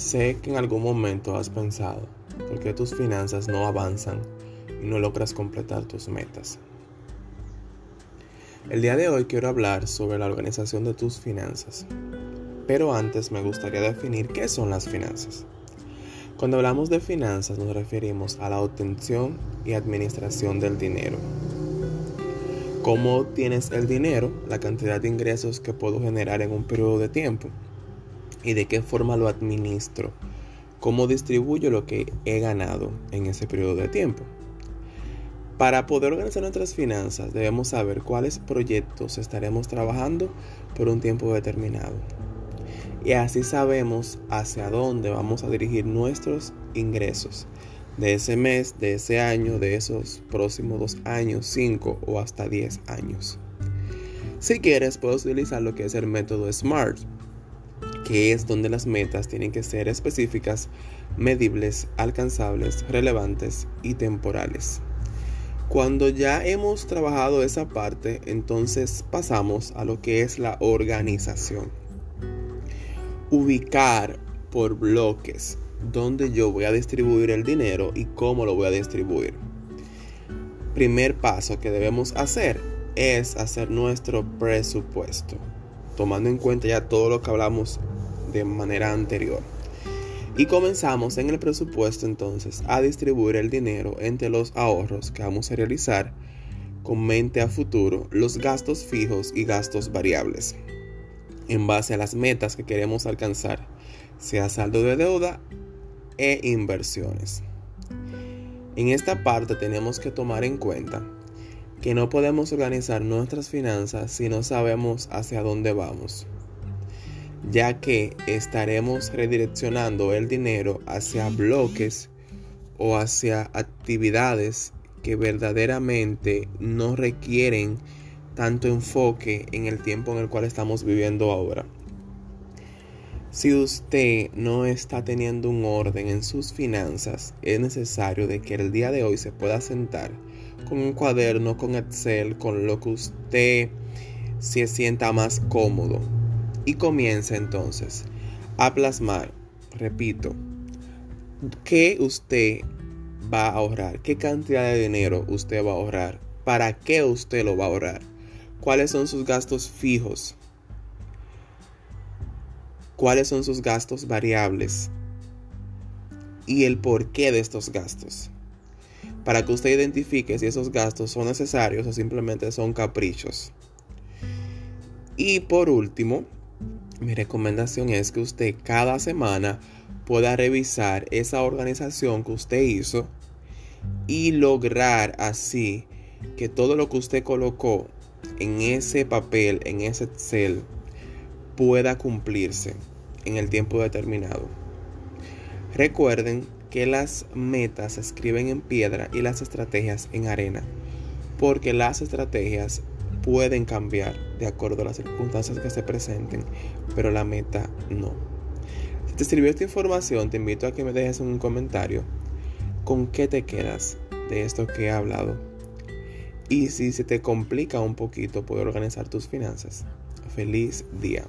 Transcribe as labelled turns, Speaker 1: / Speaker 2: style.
Speaker 1: Sé que en algún momento has pensado por qué tus finanzas no avanzan y no logras completar tus metas. El día de hoy quiero hablar sobre la organización de tus finanzas. Pero antes me gustaría definir qué son las finanzas. Cuando hablamos de finanzas nos referimos a la obtención y administración del dinero. ¿Cómo tienes el dinero? La cantidad de ingresos que puedo generar en un periodo de tiempo. ¿Y de qué forma lo administro? ¿Cómo distribuyo lo que he ganado en ese periodo de tiempo? Para poder organizar nuestras finanzas debemos saber cuáles proyectos estaremos trabajando por un tiempo determinado. Y así sabemos hacia dónde vamos a dirigir nuestros ingresos de ese mes, de ese año, de esos próximos dos años, cinco o hasta diez años. Si quieres, puedes utilizar lo que es el método SMART, que es donde las metas tienen que ser específicas, medibles, alcanzables, relevantes y temporales. Cuando ya hemos trabajado esa parte, entonces pasamos a lo que es la organización. Ubicar por bloques dónde yo voy a distribuir el dinero y cómo lo voy a distribuir. Primer paso que debemos hacer es hacer nuestro presupuesto, tomando en cuenta ya todo lo que hablamos de manera anterior. Y comenzamos en el presupuesto entonces a distribuir el dinero entre los ahorros que vamos a realizar con mente a futuro, los gastos fijos y gastos variables, en base a las metas que queremos alcanzar, sea saldo de deuda e inversiones. En esta parte tenemos que tomar en cuenta que no podemos organizar nuestras finanzas si no sabemos hacia dónde vamos ya que estaremos redireccionando el dinero hacia bloques o hacia actividades que verdaderamente no requieren tanto enfoque en el tiempo en el cual estamos viviendo ahora. Si usted no está teniendo un orden en sus finanzas, es necesario de que el día de hoy se pueda sentar con un cuaderno, con Excel, con lo que usted se sienta más cómodo y comienza entonces a plasmar, repito, qué usted va a ahorrar, qué cantidad de dinero usted va a ahorrar, para qué usted lo va a ahorrar, cuáles son sus gastos fijos, cuáles son sus gastos variables y el porqué de estos gastos. Para que usted identifique si esos gastos son necesarios o simplemente son caprichos. Y por último, mi recomendación es que usted cada semana pueda revisar esa organización que usted hizo y lograr así que todo lo que usted colocó en ese papel, en ese Excel, pueda cumplirse en el tiempo determinado. Recuerden que las metas se escriben en piedra y las estrategias en arena, porque las estrategias pueden cambiar de acuerdo a las circunstancias que se presenten, pero la meta no. Si te sirvió esta información, te invito a que me dejes un comentario con qué te quedas de esto que he hablado. Y si se te complica un poquito poder organizar tus finanzas, feliz día.